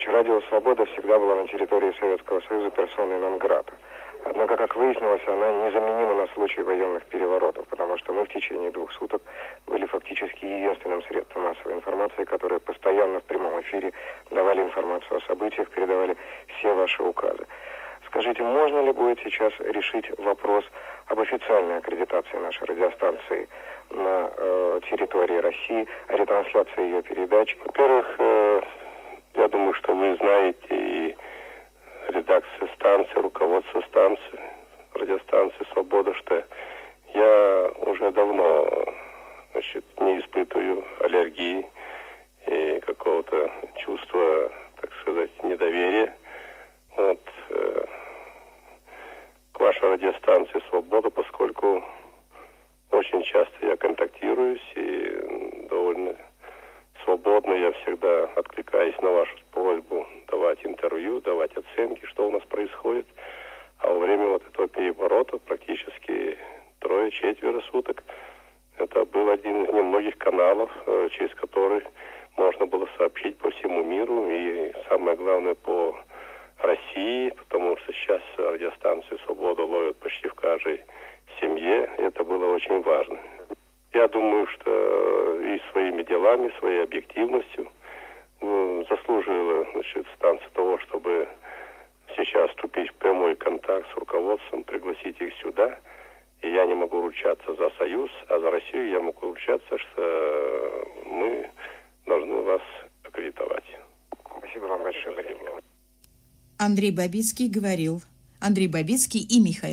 Николаевич, радио «Свобода» всегда была на территории Советского Союза персоной Нонграта. Однако, как выяснилось, она незаменима на случай военных переворотов, потому что мы в течение двух суток были фактически единственным средством массовой информации, которое постоянно в прямом эфире давали информацию о событиях, передавали все ваши указы. Скажите, можно ли будет сейчас решить вопрос об официальной аккредитации нашей радиостанции на э, территории России, о ретрансляции ее передач? Во-первых, э, вы знаете и редакция станции, руководство станции, радиостанции «Свобода», что я уже давно значит, не испытываю аллергии и какого-то чувства, так сказать, недоверия. Вот, э, к вашей радиостанции «Свобода», поскольку очень часто я контактируюсь и свободно я всегда откликаюсь на вашу просьбу давать интервью, давать оценки, что у нас происходит. А во время вот этого переворота практически трое-четверо суток это был один из немногих каналов, э, через который можно было сообщить по всему миру и самое главное по России, потому что сейчас радиостанцию «Свобода» ловят почти в каждой семье. Это было очень важно. Я думаю, что и своими делами, своей объективностью ну, заслужила значит, станция того, чтобы сейчас вступить в прямой контакт с руководством, пригласить их сюда. И я не могу ручаться за Союз, а за Россию я могу ручаться, что мы должны вас аккредитовать. Спасибо вам большое. Андрей Бабицкий говорил. Андрей Бабицкий и Михаил